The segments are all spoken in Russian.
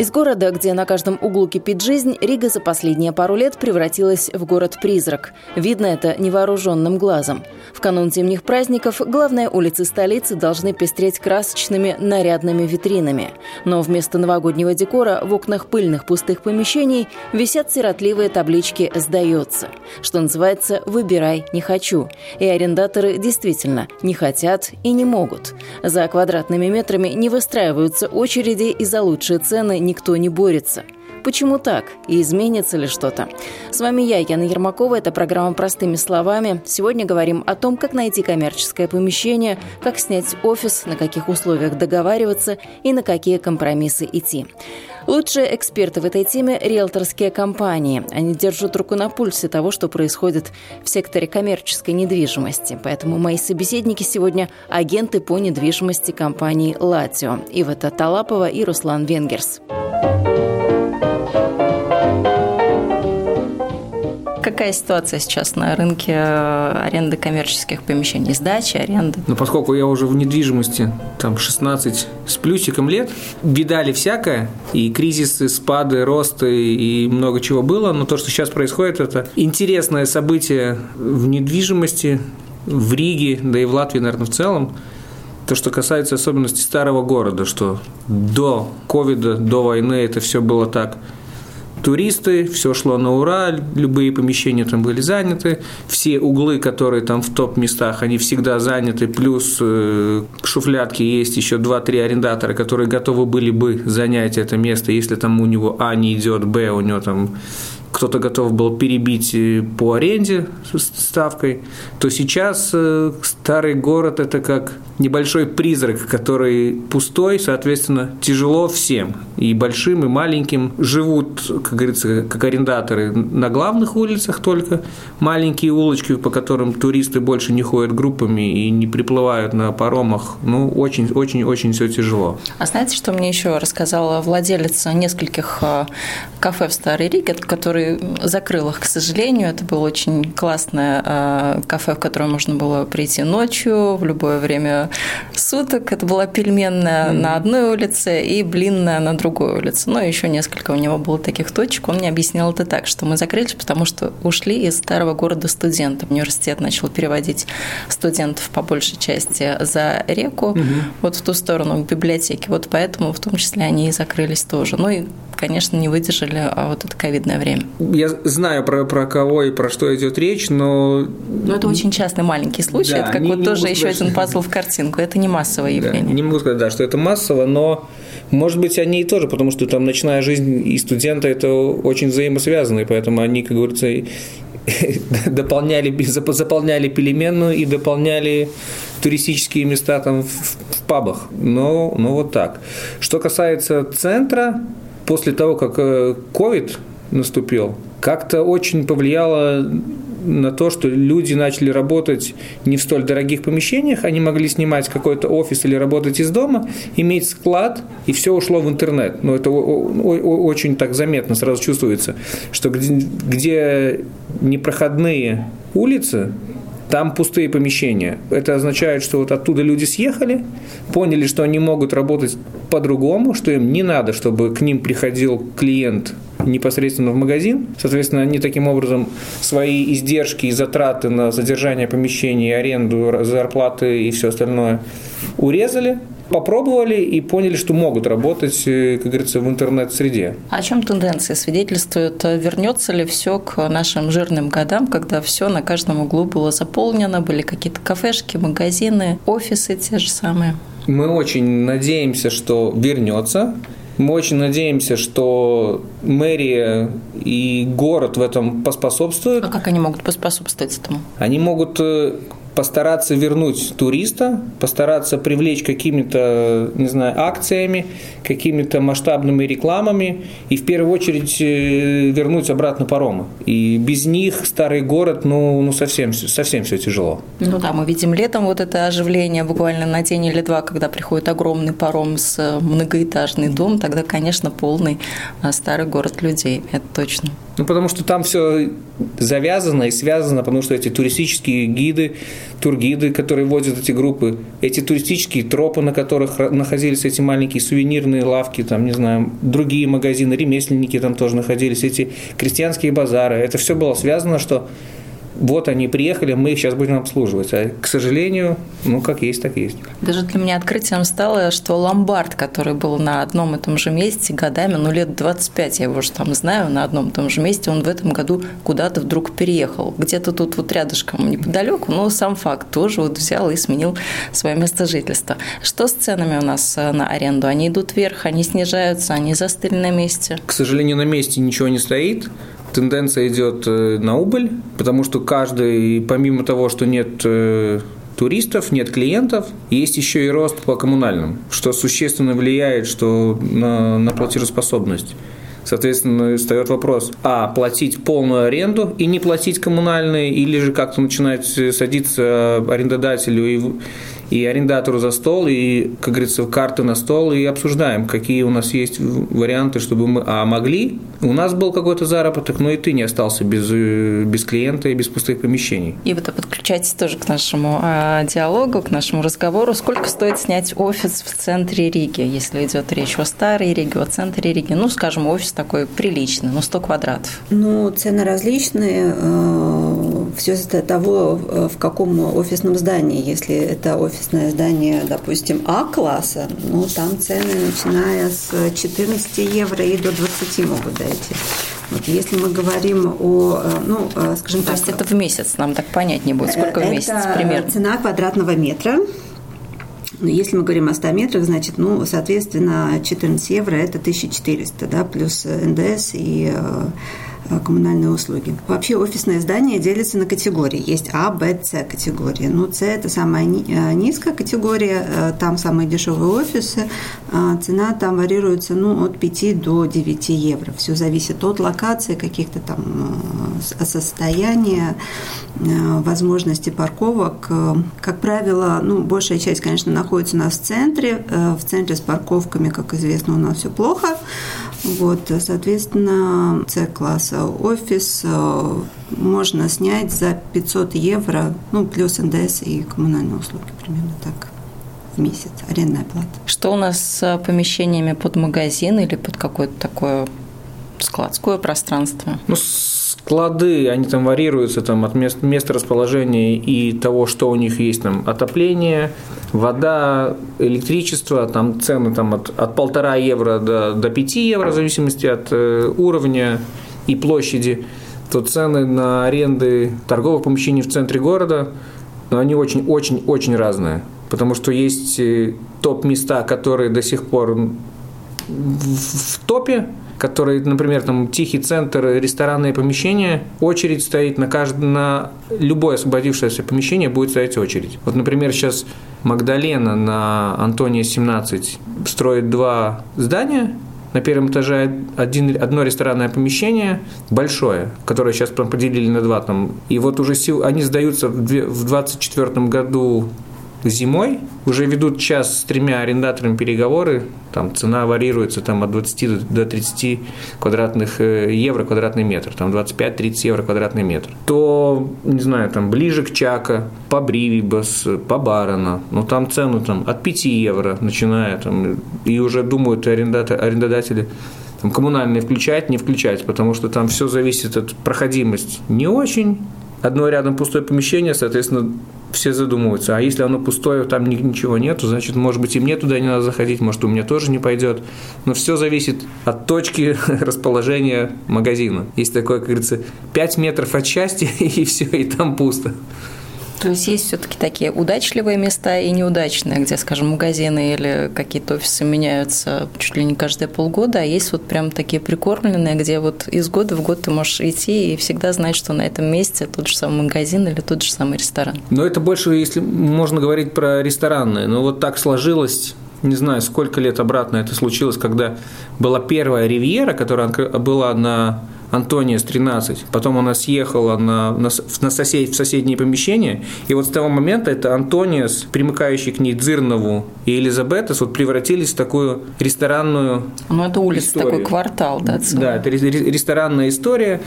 Из города, где на каждом углу кипит жизнь, Рига за последние пару лет превратилась в город-призрак. Видно это невооруженным глазом. В канун зимних праздников главные улицы столицы должны пестреть красочными нарядными витринами. Но вместо новогоднего декора в окнах пыльных пустых помещений висят сиротливые таблички «Сдается». Что называется «Выбирай, не хочу». И арендаторы действительно не хотят и не могут. За квадратными метрами не выстраиваются очереди и за лучшие цены никто не борется. Почему так? И изменится ли что-то? С вами я, Яна Ермакова. Это программа «Простыми словами». Сегодня говорим о том, как найти коммерческое помещение, как снять офис, на каких условиях договариваться и на какие компромиссы идти. Лучшие эксперты в этой теме – риэлторские компании. Они держат руку на пульсе того, что происходит в секторе коммерческой недвижимости. Поэтому мои собеседники сегодня – агенты по недвижимости компании «Латио». Ивета Талапова и Руслан Венгерс. Какая ситуация сейчас на рынке э, аренды коммерческих помещений, сдачи, аренды? Ну, поскольку я уже в недвижимости там 16 с плюсиком лет, видали всякое, и кризисы, спады, росты, и много чего было, но то, что сейчас происходит, это интересное событие в недвижимости, в Риге, да и в Латвии, наверное, в целом, то, что касается особенностей старого города, что до ковида, до войны это все было так – туристы, все шло на ура, любые помещения там были заняты, все углы, которые там в топ-местах, они всегда заняты, плюс э, шуфлятки есть еще 2-3 арендатора, которые готовы были бы занять это место, если там у него А не идет, Б у него там кто-то готов был перебить э, по аренде с ставкой, то сейчас э, старый город – это как небольшой призрак, который пустой, соответственно, тяжело всем, и большим, и маленьким. Живут, как говорится, как арендаторы на главных улицах только, маленькие улочки, по которым туристы больше не ходят группами и не приплывают на паромах. Ну, очень-очень-очень все тяжело. А знаете, что мне еще рассказала владелица нескольких э, кафе в Старой Риге, которые который закрыл их, к сожалению. Это было очень классное э, кафе, в которое можно было прийти ночью в любое время суток. Это была пельменная mm-hmm. на одной улице и блинная на другой улице. Ну, еще несколько у него было таких точек. Он мне объяснил это так, что мы закрылись, потому что ушли из старого города студенты. Университет начал переводить студентов по большей части за реку, mm-hmm. вот в ту сторону, к библиотеке. Вот поэтому в том числе они и закрылись тоже. Ну и, конечно, не выдержали а вот это ковидное время. Я знаю про, про кого и про что идет речь, но... Но это очень частый маленький случай. Да, это как не, вот не тоже еще сказать, один пазл в картинку. Это не массовое явление. Да, не могу сказать, да, что это массово, но может быть, они и тоже, потому что там ночная жизнь и студенты это очень взаимосвязаны, поэтому они, как говорится, дополняли, заполняли пельменную и дополняли туристические места там в, в пабах. Но, но вот так. Что касается центра, после того, как COVID э, наступил, как-то очень повлияло на то, что люди начали работать не в столь дорогих помещениях, они могли снимать какой-то офис или работать из дома, иметь склад, и все ушло в интернет. Но это очень так заметно сразу чувствуется, что где, где непроходные улицы, там пустые помещения. Это означает, что вот оттуда люди съехали, поняли, что они могут работать по-другому, что им не надо, чтобы к ним приходил клиент непосредственно в магазин. Соответственно, они таким образом свои издержки и затраты на содержание помещений, аренду, зарплаты и все остальное урезали, попробовали и поняли, что могут работать, э, как говорится, в интернет-среде. О чем тенденции свидетельствуют? Вернется ли все к нашим жирным годам, когда все на каждом углу было заполнено, были какие-то кафешки, магазины, офисы те же самые? Мы очень надеемся, что вернется. Мы очень надеемся, что мэрия и город в этом поспособствуют. А как они могут поспособствовать этому? Они могут э, постараться вернуть туриста, постараться привлечь какими-то, не знаю, акциями, какими-то масштабными рекламами и в первую очередь э, вернуть обратно паромы. И без них старый город, ну, ну совсем, совсем все тяжело. Ну да, мы видим летом вот это оживление буквально на день или два, когда приходит огромный паром с э, многоэтажный дом, тогда, конечно, полный э, старый город людей, это точно. Ну, потому что там все завязано и связано, потому что эти туристические гиды, тургиды, которые возят эти группы, эти туристические тропы, на которых находились эти маленькие сувенирные лавки, там, не знаю, другие магазины, ремесленники там тоже находились, эти крестьянские базары, это все было связано, что вот они приехали, мы их сейчас будем обслуживать. А, к сожалению, ну, как есть, так есть. Даже для меня открытием стало, что ломбард, который был на одном и том же месте годами, ну, лет 25, я его уже там знаю, на одном и том же месте, он в этом году куда-то вдруг переехал. Где-то тут вот рядышком, неподалеку, но сам факт тоже вот взял и сменил свое место жительства. Что с ценами у нас э, на аренду? Они идут вверх, они снижаются, они застыли на месте? К сожалению, на месте ничего не стоит тенденция идет э, на убыль, потому что каждый, помимо того, что нет э, туристов, нет клиентов, есть еще и рост по коммунальным, что существенно влияет что на, на платежеспособность. Соответственно, встает вопрос, а платить полную аренду и не платить коммунальные, или же как-то начинать садиться арендодателю и и арендатору за стол, и, как говорится, карты на стол, и обсуждаем, какие у нас есть варианты, чтобы мы а могли. У нас был какой-то заработок, но и ты не остался без, э, без клиента и без пустых помещений. И вот подключайтесь тоже к нашему э, диалогу, к нашему разговору. Сколько стоит снять офис в центре Риги, если идет речь о старой Риге, о центре Риги? Ну, скажем, офис такой приличный, ну, 100 квадратов. Ну, цены различные. Э, Все зависит от того, в каком офисном здании. Если это офис офисное здание, допустим, А-класса, ну, там цены, начиная с 14 евро и до 20 могут дойти. Вот если мы говорим о, э, ну, э, скажем То так... есть это в месяц, нам так понять не будет, сколько в месяц примерно? цена квадратного метра. Если мы говорим о 100 метрах, значит, ну, соответственно, 14 евро – это 1400, да, плюс НДС и э, Э, коммунальные услуги. Вообще офисное здание делится на категории. Есть А, Б, С категории. Ну, С – это самая э, низкая категория, э, там самые дешевые офисы. Цена там варьируется ну, от 5 до 9 евро. Все зависит от локации, каких-то там состояния, возможности парковок. Как правило, ну, большая часть, конечно, находится у нас в центре. В центре с парковками, как известно, у нас все плохо. Вот, соответственно, С-класса офис э, можно снять за 500 евро, ну, плюс НДС и коммунальные услуги, примерно так в месяц, арендная плата. Что у нас с помещениями под магазин или под какое-то такое складское пространство? Ну, склады, они там варьируются там, от мест, места расположения и того, что у них есть там отопление, вода, электричество, там цены там, от, от полтора евро до, до 5 евро, в зависимости от э, уровня и площади, то цены на аренды торговых помещений в центре города, но они очень-очень-очень разные. Потому что есть э, топ-места, которые до сих пор в топе, который, например, там тихий центр, ресторанные помещения, очередь стоит на, каждое, на любое освободившееся помещение будет стоять очередь. Вот, например, сейчас Магдалена на Антония 17 строит два здания, на первом этаже один, одно ресторанное помещение большое, которое сейчас поделили на два. Там, и вот уже сил, они сдаются в 2024 году зимой. Уже ведут час с тремя арендаторами переговоры, там цена варьируется там, от 20 до 30 квадратных э, евро квадратный метр, там 25-30 евро квадратный метр, то, не знаю, там ближе к Чака, по Бривибас, по Барона, ну там цену там от 5 евро начиная, там, и уже думают арендодатели, там, коммунальные включать, не включать, потому что там все зависит от проходимости. Не очень, одно рядом пустое помещение, соответственно, все задумываются, а если оно пустое, там ничего нету, значит, может быть, и мне туда не надо заходить, может, у меня тоже не пойдет. Но все зависит от точки расположения магазина. Есть такое, как говорится, 5 метров от счастья, и все, и там пусто. То есть есть все-таки такие удачливые места и неудачные, где, скажем, магазины или какие-то офисы меняются чуть ли не каждые полгода, а есть вот прям такие прикормленные, где вот из года в год ты можешь идти и всегда знать, что на этом месте тот же самый магазин или тот же самый ресторан. Но это больше, если можно говорить про ресторанные. Но вот так сложилось не знаю, сколько лет обратно это случилось, когда была первая ривьера, которая была на Антониас 13. Потом она съехала на, на, на сосед, в соседнее помещение. И вот с того момента это Антониас, примыкающий к ней Дзырнову и Элизабетас, вот превратились в такую ресторанную Ну, это улица, историю. такой квартал, да? Целый. Да, это ресторанная история,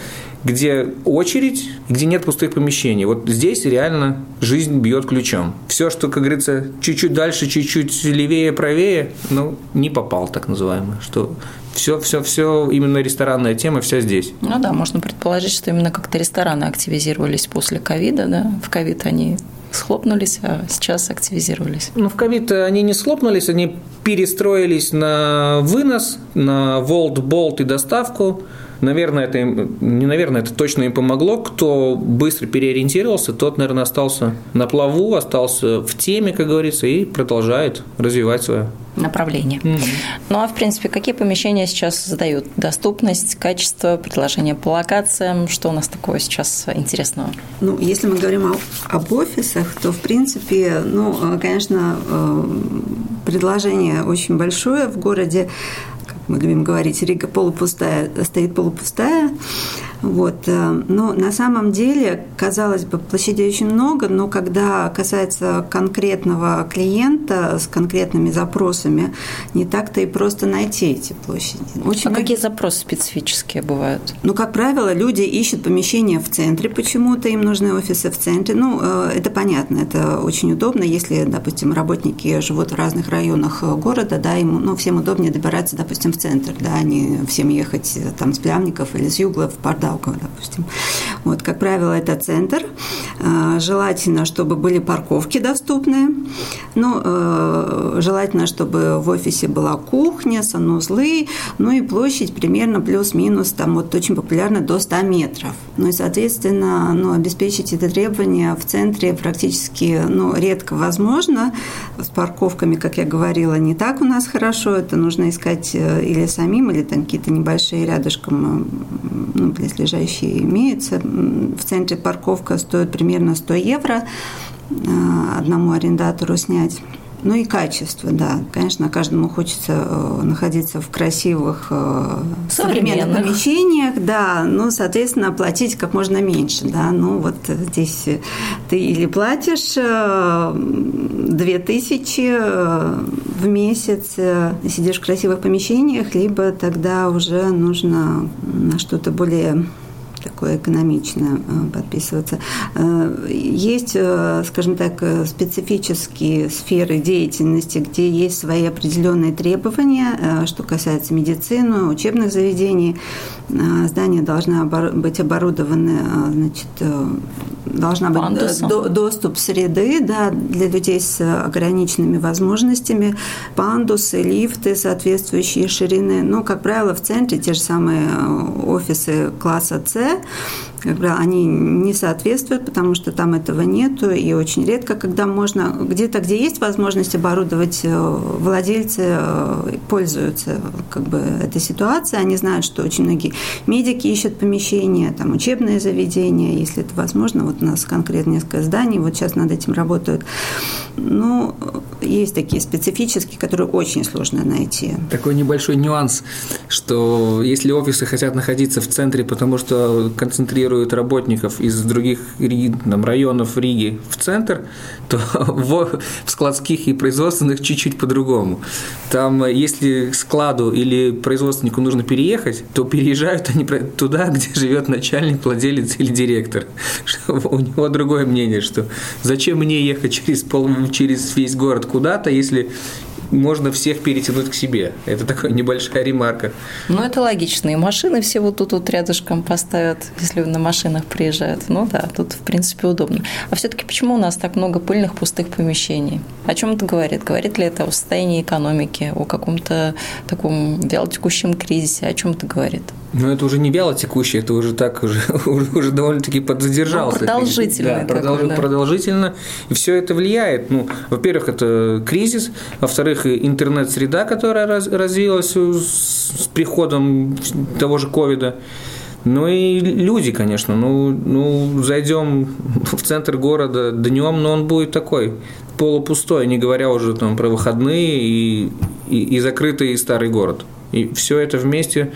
где очередь, где нет пустых помещений. Вот здесь реально жизнь бьет ключом. Все, что, как говорится, чуть-чуть дальше, чуть-чуть левее, правее, ну, не попал, так называемое, что все, все, все, именно ресторанная тема, вся здесь. Ну да, можно предположить, что именно как-то рестораны активизировались после ковида, да? В ковид они схлопнулись, а сейчас активизировались. Ну, в ковид они не схлопнулись, они перестроились на вынос, на волт, болт и доставку. Наверное, это им, не наверное, это точно им помогло. Кто быстро переориентировался, тот, наверное, остался на плаву, остался в теме, как говорится, и продолжает развивать свое направление. Mm-hmm. Ну а в принципе, какие помещения сейчас задают? Доступность, качество, предложение по локациям? Что у нас такого сейчас интересного? Ну, если мы говорим о, об офисах, то в принципе, ну, э, конечно, э, предложение очень большое в городе мы любим говорить, Рига полупустая, стоит полупустая. Вот. Э, но на самом деле, казалось бы, площадей очень много, но когда касается конкретного клиента с конкретными запросами, не так-то и просто найти эти площади. Очень а многие... какие запросы специфические бывают? Ну, как правило, люди ищут помещения в центре почему-то, им нужны офисы в центре. Ну, э, это понятно, это очень удобно, если, допустим, работники живут в разных районах города, да, им, ну, всем удобнее добираться, допустим, в центр, да, не всем ехать э, там с Плявников или с Югла в Пардау Ялково, допустим. Вот, как правило, это центр. А, желательно, чтобы были парковки доступные. Ну, э, желательно, чтобы в офисе была кухня, санузлы, ну и площадь примерно плюс-минус, там вот очень популярно до 100 метров. Ну и, соответственно, ну, обеспечить это требование в центре практически ну, редко возможно. С парковками, как я говорила, не так у нас хорошо. Это нужно искать э, или самим, или там какие-то небольшие рядышком, ну, если близлежащие имеются. В центре парковка стоит примерно 100 евро э, одному арендатору снять. Ну и качество, да. Конечно, каждому хочется э, находиться в красивых э, современных помещениях, да, ну, соответственно, платить как можно меньше, да. Ну, вот здесь ты или платишь 2000 в месяц, сидишь в красивых помещениях, либо тогда уже нужно на что-то более такое экономично э, подписываться. Э, есть, э, скажем так, специфические сферы деятельности, где есть свои определенные требования, что касается медицины, учебных заведений. Здания должны быть оборудованы, значит, должна быть Пандусом. доступ среды да, для людей с ограниченными возможностями, пандусы, лифты соответствующие ширины. Ну, как правило, в центре те же самые офисы класса С, как правило, они не соответствуют, потому что там этого нету, и очень редко, когда можно, где-то, где есть возможность оборудовать, э, владельцы э, пользуются как бы этой ситуацией, они знают, что очень многие медики ищут помещения, там учебные заведения, если это возможно, вот у нас конкретно несколько зданий, вот сейчас над этим работают. Ну, есть такие специфические, которые очень сложно найти. Такой небольшой нюанс, что если офисы хотят находиться в центре, потому что концентрируют работников из других там, районов Риги в центр, то в, в складских и производственных чуть-чуть по-другому. Там, если складу или производственнику нужно переехать, то переезжают они туда, где живет начальник, владелец или директор. У него другое мнение, что зачем мне ехать через, пол, через весь город куда-то, если можно всех перетянуть к себе. Это такая небольшая ремарка. Ну, это логично. И машины все вот тут вот рядышком поставят, если на машинах приезжают. Ну да, тут, в принципе, удобно. А все-таки почему у нас так много пыльных пустых помещений? О чем это говорит? Говорит ли это о состоянии экономики, о каком-то таком вялотекущем кризисе? О чем это говорит? Но это уже не вяло текущее, это уже так, уже, уже довольно-таки подзадержался. Ну, продолжительно. Да, продолж, да. продолжительно. И все это влияет. Ну, во-первых, это кризис, во-вторых, интернет-среда, которая раз, развилась с, с приходом того же ковида. Ну и люди, конечно. Ну, ну, зайдем в центр города днем, но он будет такой полупустой, не говоря уже там про выходные и, и, и закрытый старый город. И все это вместе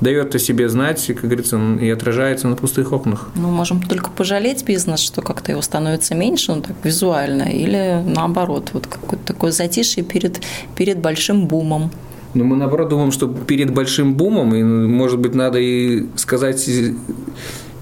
дает о себе знать, как говорится, и отражается на пустых окнах. Ну, можем только пожалеть бизнес, что как-то его становится меньше, ну, так визуально, или наоборот, вот какое-то такое затишье перед, перед большим бумом. Ну, мы наоборот думаем, что перед большим бумом, и, может быть, надо и сказать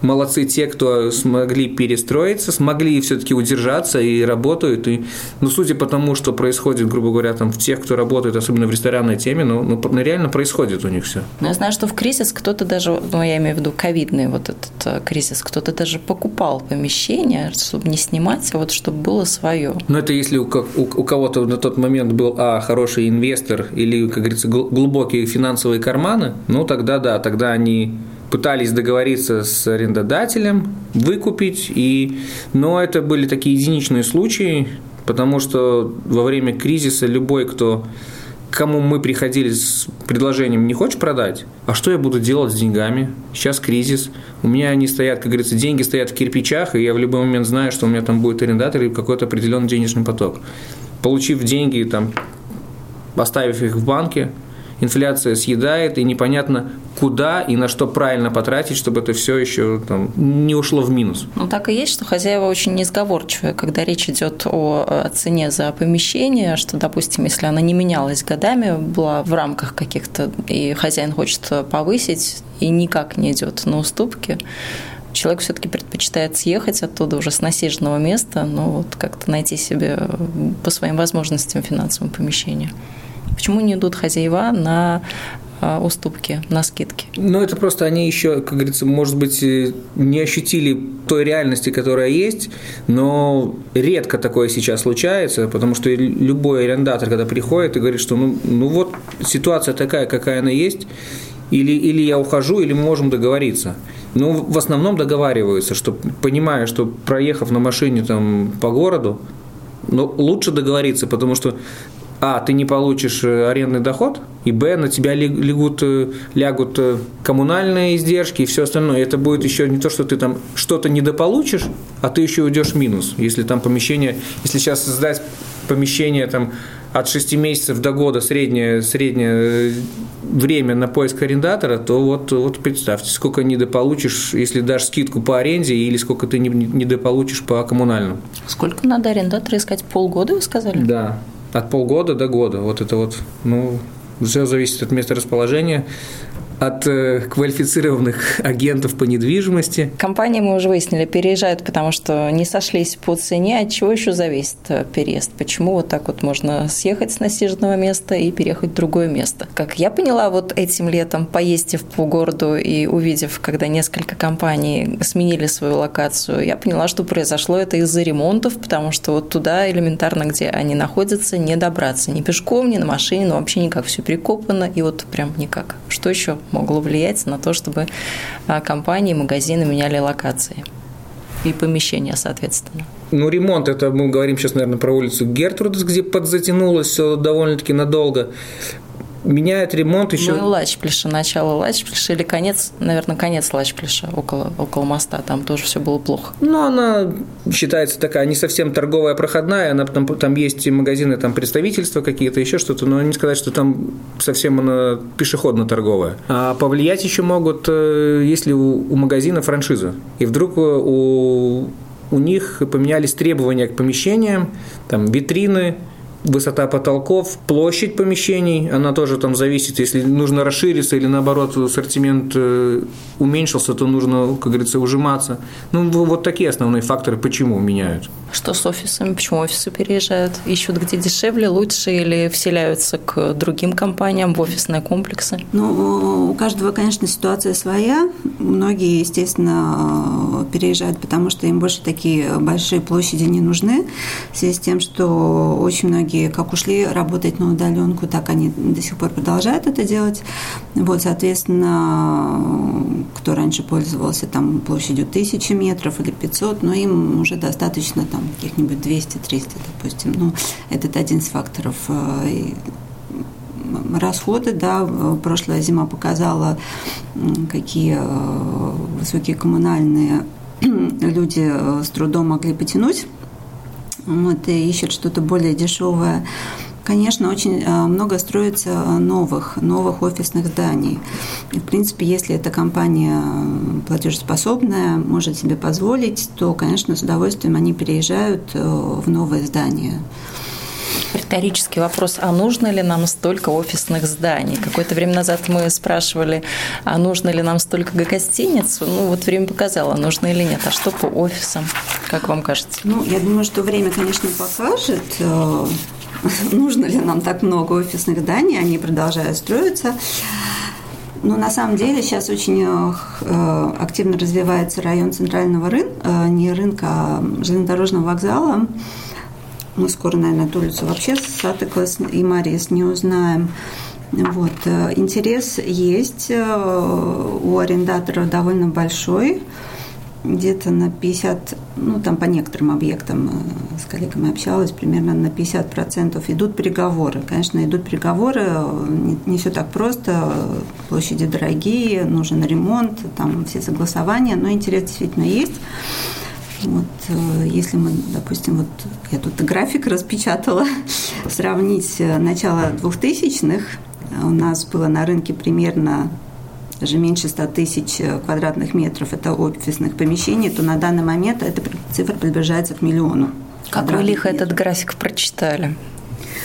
молодцы те, кто смогли перестроиться, смогли все-таки удержаться и работают. И, ну, судя по тому, что происходит, грубо говоря, там, в тех, кто работает, особенно в ресторанной теме, ну, ну, ну реально происходит у них все. Ну, я знаю, что в кризис кто-то даже, ну, я имею в виду ковидный вот этот э, кризис, кто-то даже покупал помещение, чтобы не снимать, а вот чтобы было свое. Ну, это если у, у, у кого-то на тот момент был, а, хороший инвестор или, как говорится, глубокие финансовые карманы, ну, тогда да, тогда они пытались договориться с арендодателем, выкупить, и... но это были такие единичные случаи, потому что во время кризиса любой, кто кому мы приходили с предложением «не хочешь продать?», а что я буду делать с деньгами? Сейчас кризис, у меня они стоят, как говорится, деньги стоят в кирпичах, и я в любой момент знаю, что у меня там будет арендатор и какой-то определенный денежный поток. Получив деньги, там, оставив их в банке, инфляция съедает, и непонятно, куда и на что правильно потратить, чтобы это все еще там, не ушло в минус. Ну, так и есть, что хозяева очень несговорчивые, когда речь идет о цене за помещение, что, допустим, если она не менялась годами, была в рамках каких-то, и хозяин хочет повысить, и никак не идет на уступки, человек все-таки предпочитает съехать оттуда уже с насиженного места, ну вот как-то найти себе по своим возможностям финансовое помещение. Почему не идут хозяева на а, уступки, на скидки? Ну, это просто они еще, как говорится, может быть, э, не ощутили той реальности, которая есть, но редко такое сейчас случается, потому что любой арендатор, когда приходит и говорит, что ну, ну вот ситуация такая, какая она есть, или, или я ухожу, или мы можем договориться. Ну, в основном договариваются, что понимая, что проехав на машине там, по городу, но ну, лучше договориться, потому что а, ты не получишь э, арендный доход, и б, на тебя лягут, э, лягут э, коммунальные издержки и все остальное. Это будет еще не то, что ты там что-то недополучишь, а ты еще уйдешь в минус. Если там помещение, если сейчас сдать помещение там от 6 месяцев до года среднее, среднее время на поиск арендатора, то вот, вот представьте, сколько недополучишь, если дашь скидку по аренде, или сколько ты недополучишь по коммунальному. Сколько надо арендатора искать? Полгода, вы сказали? Да от полгода до года. Вот это вот, ну, все зависит от места расположения от э, квалифицированных агентов по недвижимости. Компании, мы уже выяснили, переезжают, потому что не сошлись по цене. От чего еще зависит э, переезд? Почему вот так вот можно съехать с насиженного места и переехать в другое место? Как я поняла, вот этим летом, поездив по городу и увидев, когда несколько компаний сменили свою локацию, я поняла, что произошло это из-за ремонтов, потому что вот туда элементарно, где они находятся, не добраться. Ни пешком, ни на машине, ну вообще никак. Все прикопано, и вот прям никак. Что еще могло влиять на то, чтобы а, компании, магазины меняли локации и помещения, соответственно. Ну, ремонт, это мы говорим сейчас, наверное, про улицу Гертрудес, где подзатянулось все довольно-таки надолго меняет ремонт еще. Ну, Лачплиша, начало Лачплиша или конец, наверное, конец Лачплиша около, около моста, там тоже все было плохо. Ну, она считается такая не совсем торговая проходная, она, там, там есть магазины, там представительства какие-то, еще что-то, но не сказать, что там совсем она пешеходно-торговая. А повлиять еще могут, э, если у, у магазина франшиза, и вдруг у, у них поменялись требования к помещениям, там витрины, высота потолков, площадь помещений, она тоже там зависит, если нужно расшириться или наоборот ассортимент э, уменьшился, то нужно, как говорится, ужиматься. Ну, вот такие основные факторы, почему меняют. Что с офисами? Почему офисы переезжают? Ищут где дешевле, лучше или вселяются к другим компаниям в офисные комплексы? Ну, у каждого, конечно, ситуация своя. Многие, естественно, переезжают, потому что им больше такие большие площади не нужны. В связи с тем, что очень многие как ушли работать на удаленку, так они до сих пор продолжают это делать. Вот, соответственно, кто раньше пользовался там площадью тысячи метров или 500, но им уже достаточно там каких-нибудь 200-300, допустим. Ну, это один из факторов э, расходы, да, прошлая зима показала, какие э, высокие коммунальные люди э, с трудом могли потянуть. Вот, и ищут что-то более дешевое. Конечно, очень много строится новых, новых офисных зданий. И, в принципе, если эта компания платежеспособная, может себе позволить, то, конечно, с удовольствием они переезжают э, в новые здания. Риторический вопрос, а нужно ли нам столько офисных зданий? Какое-то время назад мы спрашивали, а нужно ли нам столько гостиниц? Ну, вот время показало, нужно или нет. А что по офисам, как вам кажется? Ну, я думаю, что время, конечно, покажет, э, нужно ли нам так много офисных зданий, они продолжают строиться. Но на самом деле сейчас очень э, активно развивается район центрального рынка, э, не рынка, а железнодорожного вокзала. Мы скоро, наверное, эту улицу вообще Сатыклас и Мариес не узнаем. Вот. Э, интерес есть у арендаторов довольно большой где-то на 50, ну там по некоторым объектам э, с коллегами общалась, примерно на 50% идут переговоры. Конечно, идут переговоры, э, не, не все так просто, площади дорогие, нужен ремонт, там все согласования, но интерес действительно есть. Вот, э, если мы, допустим, вот я тут график распечатала, сравнить начало 2000-х, у нас было на рынке примерно даже меньше 100 тысяч э, квадратных метров это офисных помещений, то на данный момент эта цифра приближается к миллиону. Как вы лихо этот график прочитали?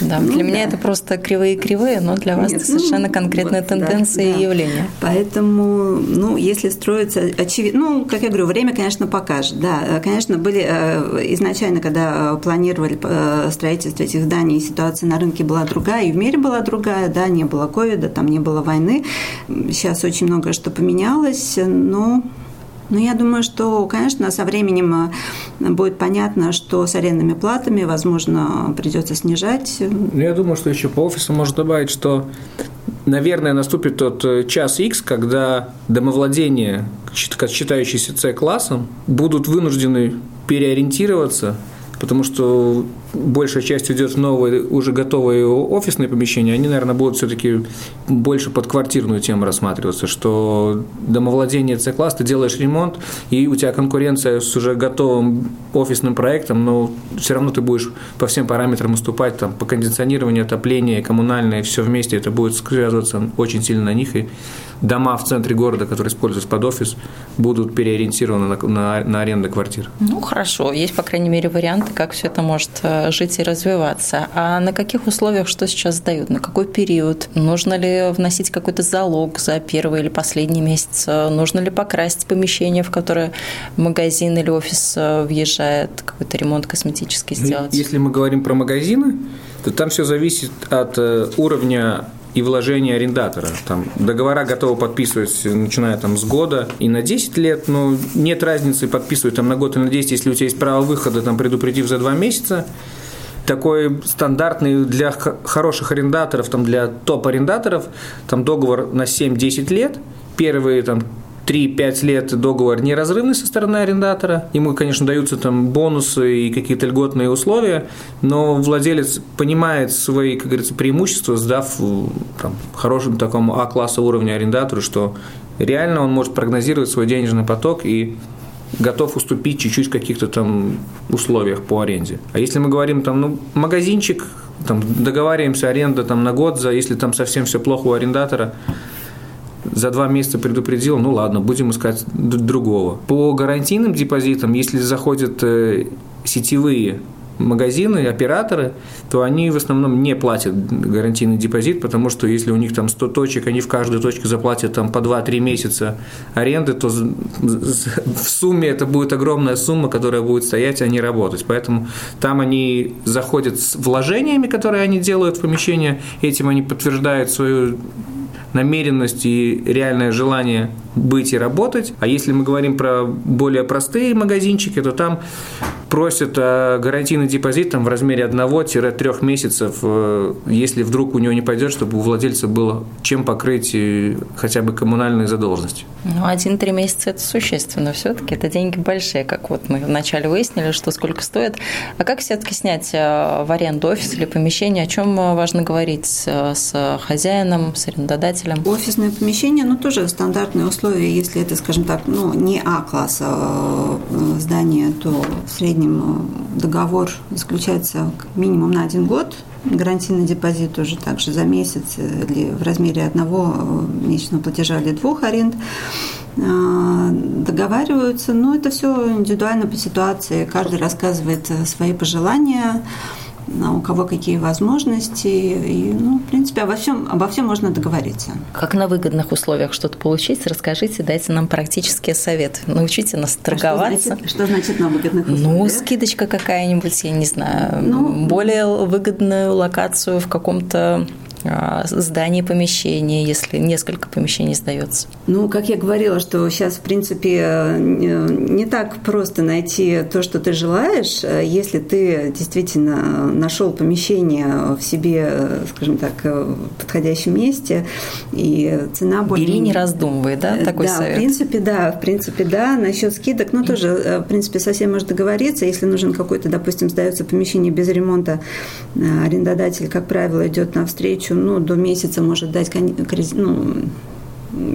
Да, ну, для да. меня это просто кривые-кривые, но для вас Нет, это совершенно ну, конкретная вот, тенденция да, и явление. Поэтому, ну, если строится очевидно, ну, как я говорю, время, конечно, покажет. Да, конечно, были э, изначально, когда планировали э, строительство этих зданий, ситуация на рынке была другая, и в мире была другая, да, не было ковида, там не было войны. Сейчас очень многое что поменялось, но ну, я думаю, что, конечно, со временем э, будет понятно, что с арендными платами, возможно, придется снижать. Ну, я думаю, что еще по офису можно добавить, что, наверное, наступит тот э, час X, когда домовладения, считающиеся С-классом, будут вынуждены переориентироваться потому что большая часть идет в новые, уже готовые офисные помещения, они, наверное, будут все-таки больше под квартирную тему рассматриваться, что домовладение С-класс, ты делаешь ремонт, и у тебя конкуренция с уже готовым офисным проектом, но все равно ты будешь по всем параметрам уступать, там, по кондиционированию, отоплению, коммунальное, все вместе, это будет связываться очень сильно на них, и дома в центре города, которые используются под офис, будут переориентированы на, на, на аренду квартир. Ну, хорошо. Есть, по крайней мере, варианты, как все это может э, жить и развиваться. А на каких условиях что сейчас сдают? На какой период? Нужно ли вносить какой-то залог за первый или последний месяц? Нужно ли покрасить помещение, в которое магазин или офис э, въезжает, какой-то ремонт косметический ну, сделать? Если мы говорим про магазины, то там все зависит от э, уровня и вложения арендатора. Там договора готовы подписывать, начиная там с года и на 10 лет, но нет разницы подписывать там на год и на 10, если у тебя есть право выхода, там предупредив за 2 месяца. Такой стандартный для хороших арендаторов, там для топ-арендаторов, там договор на 7-10 лет. Первые там 3-5 лет договор неразрывный со стороны арендатора. Ему, конечно, даются там бонусы и какие-то льготные условия, но владелец понимает свои, как говорится, преимущества, сдав там, хорошим такому А-класса уровня арендатору, что реально он может прогнозировать свой денежный поток и готов уступить чуть-чуть в каких-то там условиях по аренде. А если мы говорим там, ну, магазинчик, там, договариваемся аренда там на год, за, если там совсем все плохо у арендатора, за два месяца предупредил, ну ладно, будем искать другого. По гарантийным депозитам, если заходят э, сетевые магазины, операторы, то они в основном не платят гарантийный депозит, потому что если у них там 100 точек, они в каждую точку заплатят там по 2-3 месяца аренды, то в сумме это будет огромная сумма, которая будет стоять, а не работать. Поэтому там они заходят с вложениями, которые они делают в помещение, этим они подтверждают свою намеренность и реальное желание быть и работать. А если мы говорим про более простые магазинчики, то там просят гарантийный депозит там, в размере 1-3 месяцев, э, если вдруг у него не пойдет, чтобы у владельца было чем покрыть э, хотя бы коммунальные задолженности. Ну, один-три месяца – это существенно все таки это деньги большие, как вот мы вначале выяснили, что сколько стоит. А как все таки снять э, в аренду офис или помещение? О чем важно говорить с хозяином, с арендодателем? Офисное помещение, ну, тоже стандартные условия. Если это, скажем так, ну, не А-класса здание, то в среднем среднем э, договор заключается минимум на один год, гарантийный депозит уже также за месяц или в размере одного э, месячного платежа или двух аренд э, договариваются, но это все индивидуально по ситуации, каждый рассказывает свои пожелания, у кого какие возможности. И, ну, в принципе, обо всем, обо всем можно договориться. Как на выгодных условиях что-то получить, расскажите, дайте нам практические советы. Научите нас торговаться. А что, значит, что значит на выгодных ну, условиях? Ну, скидочка какая-нибудь, я не знаю, ну, более выгодную локацию в каком-то а, здание, помещение, если несколько помещений сдается? Ну, как я говорила, что сейчас, в принципе, не так просто найти то, что ты желаешь. Если ты действительно нашел помещение в себе, скажем так, в подходящем месте, и цена более... Бери, не раздумывай, да, такой да, совет? в принципе, да, в принципе, да. Насчет скидок, ну, тоже, в принципе, совсем можно договориться. Если нужен какой-то, допустим, сдается помещение без ремонта, арендодатель, как правило, идет навстречу еще ну, до месяца может дать ну,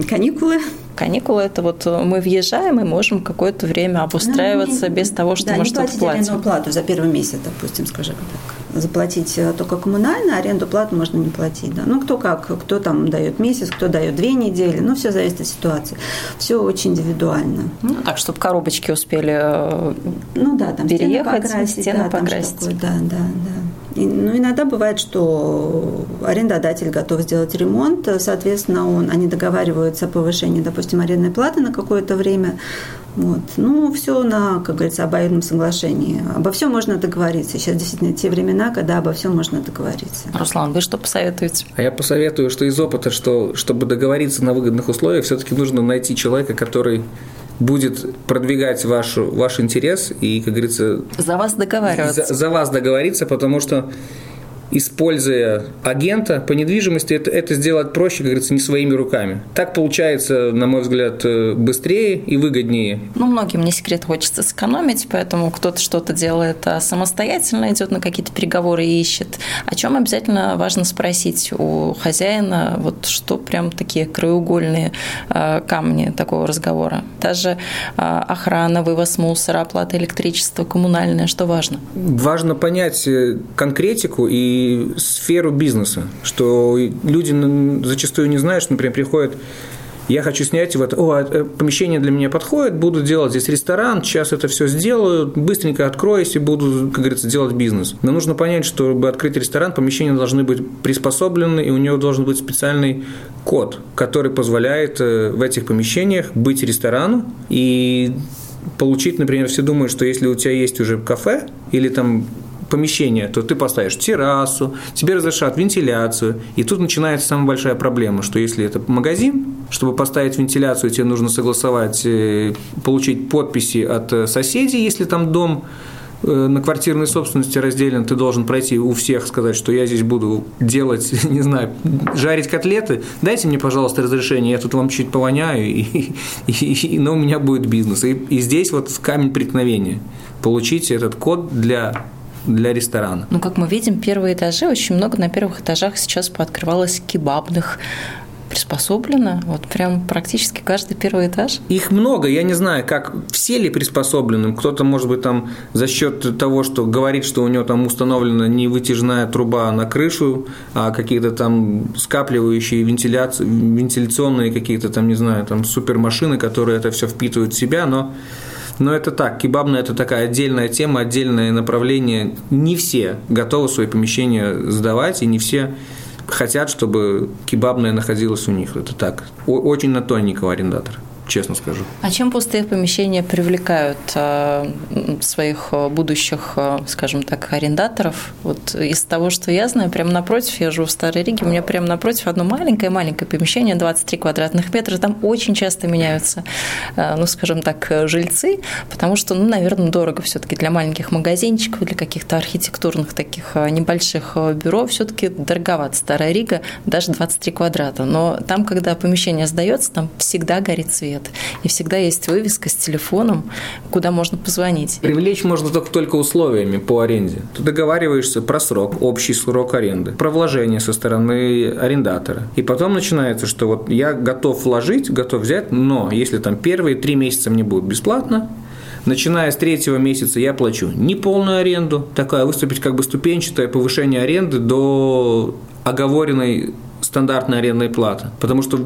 каникулы. Каникулы – это вот мы въезжаем и можем какое-то время обустраиваться ну, без того, что да, мы что-то платим. арендную плату за первый месяц, допустим, скажем так. Заплатить э, только коммунально, аренду плату можно не платить. Да. Ну, кто как, кто там дает месяц, кто дает две недели, ну, все зависит от ситуации. Все очень индивидуально. Ну, так, чтобы коробочки успели э, ну, да, там переехать, стены покрасить, стены да, покрасить. Такое, да, да, да. И, ну, иногда бывает, что арендодатель готов сделать ремонт, соответственно, он, они договариваются о повышении, допустим, арендной платы на какое-то время. Вот. Ну, все на, как говорится, обоюдном соглашении. Обо всем можно договориться. Сейчас действительно те времена, когда обо всем можно договориться. Руслан, вы что посоветуете? А я посоветую, что из опыта, что чтобы договориться на выгодных условиях, все-таки нужно найти человека, который будет продвигать вашу, ваш интерес и, как говорится... За вас договариваться. За, за вас договориться, потому что используя агента по недвижимости, это, это сделать проще, как говорится, не своими руками. Так получается, на мой взгляд, э, быстрее и выгоднее. Ну, многим не секрет хочется сэкономить, поэтому кто-то что-то делает а самостоятельно, идет на какие-то переговоры и ищет. О чем обязательно важно спросить у хозяина, вот что прям такие краеугольные а, камни такого разговора. Даже а, охрана, вывоз мусора, оплата электричества, коммунальное, что важно? Важно понять э, конкретику и сферу бизнеса, что люди зачастую не знают, что, например, приходят я хочу снять вот, о, э, помещение для меня подходит, буду делать здесь ресторан, сейчас это все сделаю, быстренько откроюсь и буду, как говорится, делать бизнес. Но нужно понять, что чтобы открыть ресторан, помещения должны быть приспособлены, и у него должен быть специальный код, который позволяет э, в этих помещениях быть ресторану и получить, например, все думают, что если у тебя есть уже кафе или там помещение, то ты поставишь террасу, тебе разрешат вентиляцию. И тут начинается самая большая проблема, что если это магазин, чтобы поставить вентиляцию, тебе нужно согласовать, э, получить подписи от э, соседей, если там дом э, на квартирной собственности разделен, ты должен пройти у всех, сказать, что я здесь буду делать, не знаю, жарить котлеты, дайте мне, пожалуйста, разрешение, я тут вам чуть повоняю, и, и, и, но у меня будет бизнес. И, и здесь вот камень преткновения. Получить этот код для для ресторана. Ну, как мы видим, первые этажи, очень много на первых этажах сейчас пооткрывалось кебабных приспособлено? Вот прям практически каждый первый этаж? Их много, я не знаю, как все ли приспособлены. Кто-то, может быть, там за счет того, что говорит, что у него там установлена не вытяжная труба на крышу, а какие-то там скапливающие вентиляции, вентиляционные какие-то там, не знаю, там супермашины, которые это все впитывают в себя, но Но это так, кебабная – это такая отдельная тема, отдельное направление. Не все готовы свои помещения сдавать, и не все хотят, чтобы кебабная находилась у них. Это так. Очень на тоненького арендатора честно скажу. А чем пустые помещения привлекают э, своих э, будущих, э, скажем так, арендаторов? Вот из того, что я знаю, прямо напротив, я живу в Старой Риге, у меня прямо напротив одно маленькое-маленькое помещение, 23 квадратных метра, там очень часто меняются, ну, скажем так, жильцы, потому что, ну, наверное, дорого все таки для маленьких магазинчиков, для каких-то архитектурных таких небольших бюро все-таки дороговато. Старая Рига даже 23 квадрата, но там, когда помещение сдается, там всегда горит свет свет. И всегда есть вывеска с телефоном, куда можно позвонить. Привлечь можно только, только условиями по аренде. Ты договариваешься про срок, общий срок аренды, про вложение со стороны арендатора. И потом начинается, что вот я готов вложить, готов взять, но если там первые три месяца мне будет бесплатно, Начиная с третьего месяца я плачу не полную аренду, такая выступить как бы ступенчатое повышение аренды до оговоренной стандартная арендная плата. Потому что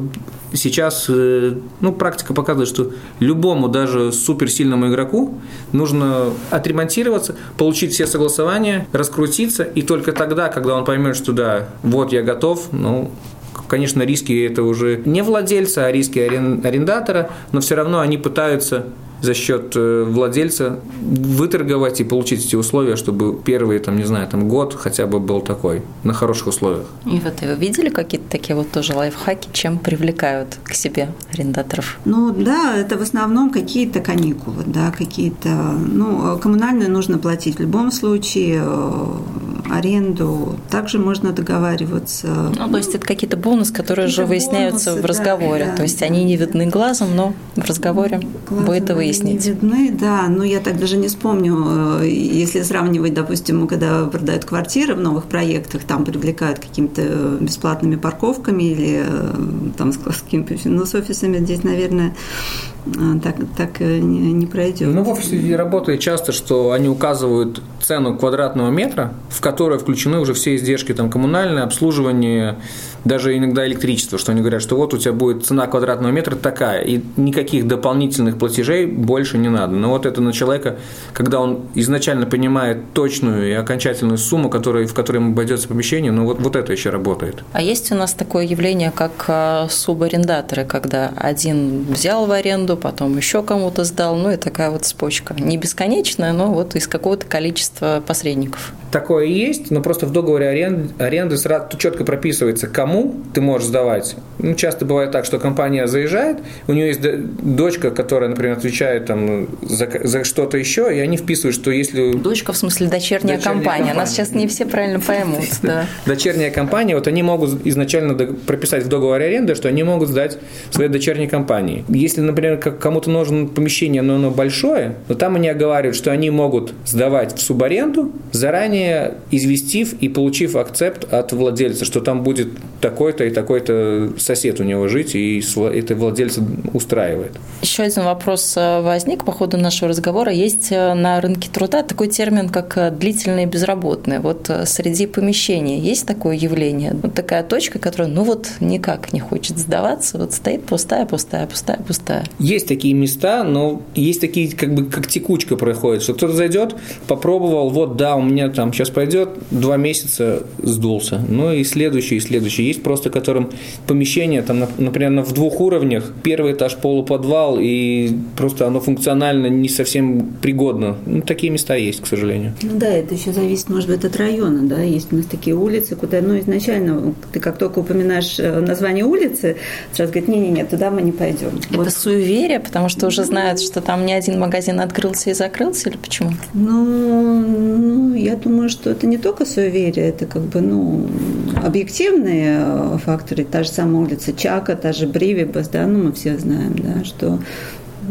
сейчас э, ну, практика показывает, что любому, даже суперсильному игроку нужно отремонтироваться, получить все согласования, раскрутиться, и только тогда, когда он поймет, что да, вот я готов, ну, конечно, риски это уже не владельца, а риски арендатора, но все равно они пытаются за счет э, владельца выторговать и получить эти условия, чтобы первый, там, не знаю, там, год хотя бы был такой, на хороших условиях. И вот вы видели какие-то такие вот тоже лайфхаки, чем привлекают к себе арендаторов? Ну да, это в основном какие-то каникулы, да, какие-то, ну, коммунальные нужно платить в любом случае, э, аренду также можно договариваться. Ну, то есть это какие-то бонусы, которые какие же выясняются бонусы, в разговоре, да, то есть да, они не видны глазом, но в разговоре глазом будет это выяснить. Не видны, да, но я так даже не вспомню, э, если сравнивать, допустим, когда продают квартиры в новых проектах, там привлекают какими-то бесплатными парковками или э, там с какими-то ну, с офисами здесь, наверное, так, так не, не пройдет. Ну, в офисе работает часто, что они указывают цену квадратного метра, в которой включены уже все издержки там, коммунальное, обслуживание, даже иногда электричество, что они говорят, что вот у тебя будет цена квадратного метра такая, и никаких дополнительных платежей больше не надо. Но вот это на человека, когда он изначально понимает точную и окончательную сумму, которая, в которой ему обойдется помещение, ну вот, вот это еще работает. А есть у нас такое явление, как а, субарендаторы, когда один взял в аренду, потом еще кому-то сдал, ну и такая вот цепочка. Не бесконечная, но вот из какого-то количества посредников. Такое есть, но просто в договоре аренды, аренды сразу четко прописывается, кому ты можешь сдавать. Ну, часто бывает так, что компания заезжает, у нее есть дочка, которая, например, отвечает там, за, за что-то еще, и они вписывают, что если... Дочка, в смысле, дочерняя, дочерняя компания. компания. Нас сейчас не все правильно поймут. Да. Дочерняя компания, вот они могут изначально прописать в договоре аренды, что они могут сдать своей дочерней компании. Если, например, кому-то нужно помещение, но оно большое, то там они оговаривают, что они могут сдавать в субаренду, заранее известив и получив акцепт от владельца, что там будет такой-то и такой-то сосед у него жить, и это владельца устраивает. Еще один вопрос э, возник по ходу нашего разговора. Есть э, на рынке труда такой термин, как э, длительные безработные. Вот среди помещений есть такое явление? Вот такая точка, которая, ну вот, никак не хочет сдаваться, вот стоит пустая, пустая, пустая, пустая. Есть такие места, но есть такие, как бы, как текучка проходит, что кто-то зайдет, попробовал, вот, да, у меня там сейчас пойдет, два месяца сдулся. Ну и следующий, и следующий. Есть просто, которым помещение, там, например, в двух уровнях, первый этаж полуподвал, и просто оно функционально не совсем пригодно. Ну, такие места есть, к сожалению. Ну да, это еще зависит, может быть, от района, да, есть у нас такие улицы, куда, ну, изначально, ты как только упоминаешь э, название улицы, сразу говорит, не-не-не, туда мы не пойдем. Это вот. суеверие, потому что уже знают, что там ни один магазин открылся и закрылся, или почему? Ну, ну я думаю, что это не только суеверие, это как бы, ну, объективные факторы. Та же самая улица Чака, та же Бривибас, да, ну, мы все знаем, да, что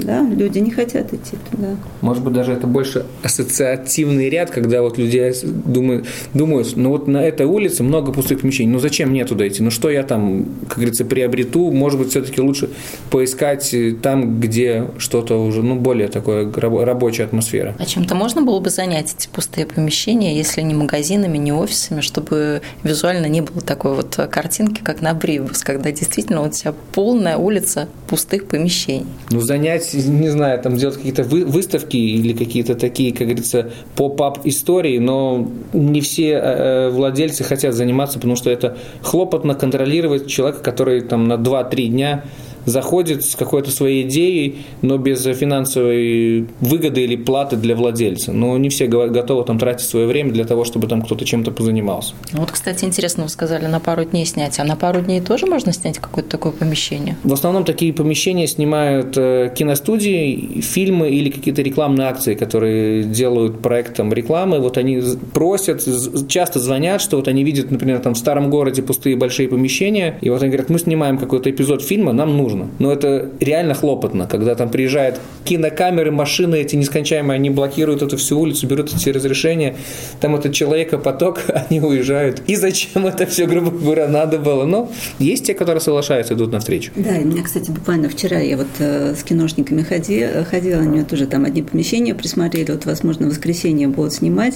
да, люди не хотят идти туда. Может быть, даже это больше ассоциативный ряд, когда вот люди думают, думают, ну вот на этой улице много пустых помещений, ну зачем мне туда идти, ну что я там, как говорится, приобрету, может быть, все-таки лучше поискать там, где что-то уже, ну, более такое рабочая атмосфера. А чем-то можно было бы занять эти пустые помещения, если не магазинами, не офисами, чтобы визуально не было такой вот картинки, как на Бривус, когда действительно у тебя полная улица пустых помещений? Ну, занять начать, не знаю, там делать какие-то выставки или какие-то такие, как говорится, поп-ап истории, но не все э, э, владельцы хотят заниматься, потому что это хлопотно контролировать человека, который там на 2-3 дня заходит с какой-то своей идеей, но без финансовой выгоды или платы для владельца. Но не все готовы там тратить свое время для того, чтобы там кто-то чем-то позанимался. Ну вот, кстати, интересно, вы сказали, на пару дней снять. А на пару дней тоже можно снять какое-то такое помещение? В основном такие помещения снимают э, киностудии, фильмы или какие-то рекламные акции, которые делают проектом рекламы. Вот они просят, часто звонят, что вот они видят, например, там в старом городе пустые большие помещения, и вот они говорят, мы снимаем какой-то эпизод фильма, нам нужно нужно. Но это реально хлопотно, когда там приезжают кинокамеры, машины эти нескончаемые, они блокируют эту всю улицу, берут эти разрешения, там этот человекопоток, они уезжают. И зачем это все, грубо говоря, надо было? Но есть те, которые соглашаются, идут навстречу. Да, и меня, кстати, буквально вчера я вот э, с киношниками ходила, ходила, они тоже там одни помещения присмотрели, вот, возможно, в воскресенье будут снимать,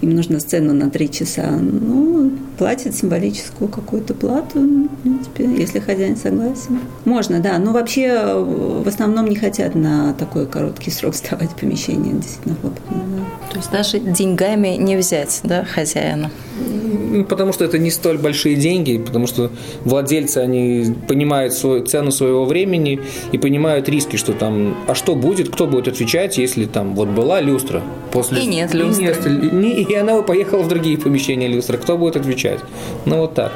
им нужно сцену на три часа. Ну, платят символическую какую-то плату, в принципе, если хозяин согласен. Можно, да. Но вообще э, в основном не хотят на такой короткий срок сдавать помещение. Действительно хлопотно, да. То есть даже деньгами не взять, да, хозяина? Потому что это не столь большие деньги, потому что владельцы, они понимают свою, цену своего времени и понимают риски, что там, а что будет, кто будет отвечать, если там вот была люстра. После... И нет люстры. И, нет, и она поехала в другие помещения люстры. Кто будет отвечать? Ну вот так.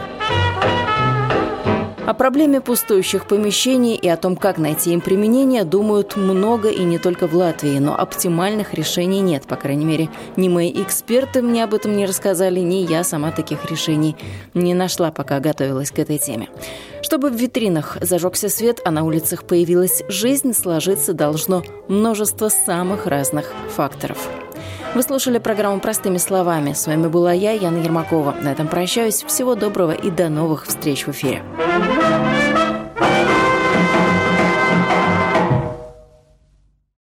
О проблеме пустующих помещений и о том, как найти им применение, думают много и не только в Латвии, но оптимальных решений нет, по крайней мере. Ни мои эксперты мне об этом не рассказали, ни я сама таких решений не нашла, пока готовилась к этой теме. Чтобы в витринах зажегся свет, а на улицах появилась жизнь, сложиться должно множество самых разных факторов. Вы слушали программу «Простыми словами». С вами была я, Яна Ермакова. На этом прощаюсь. Всего доброго и до новых встреч в эфире.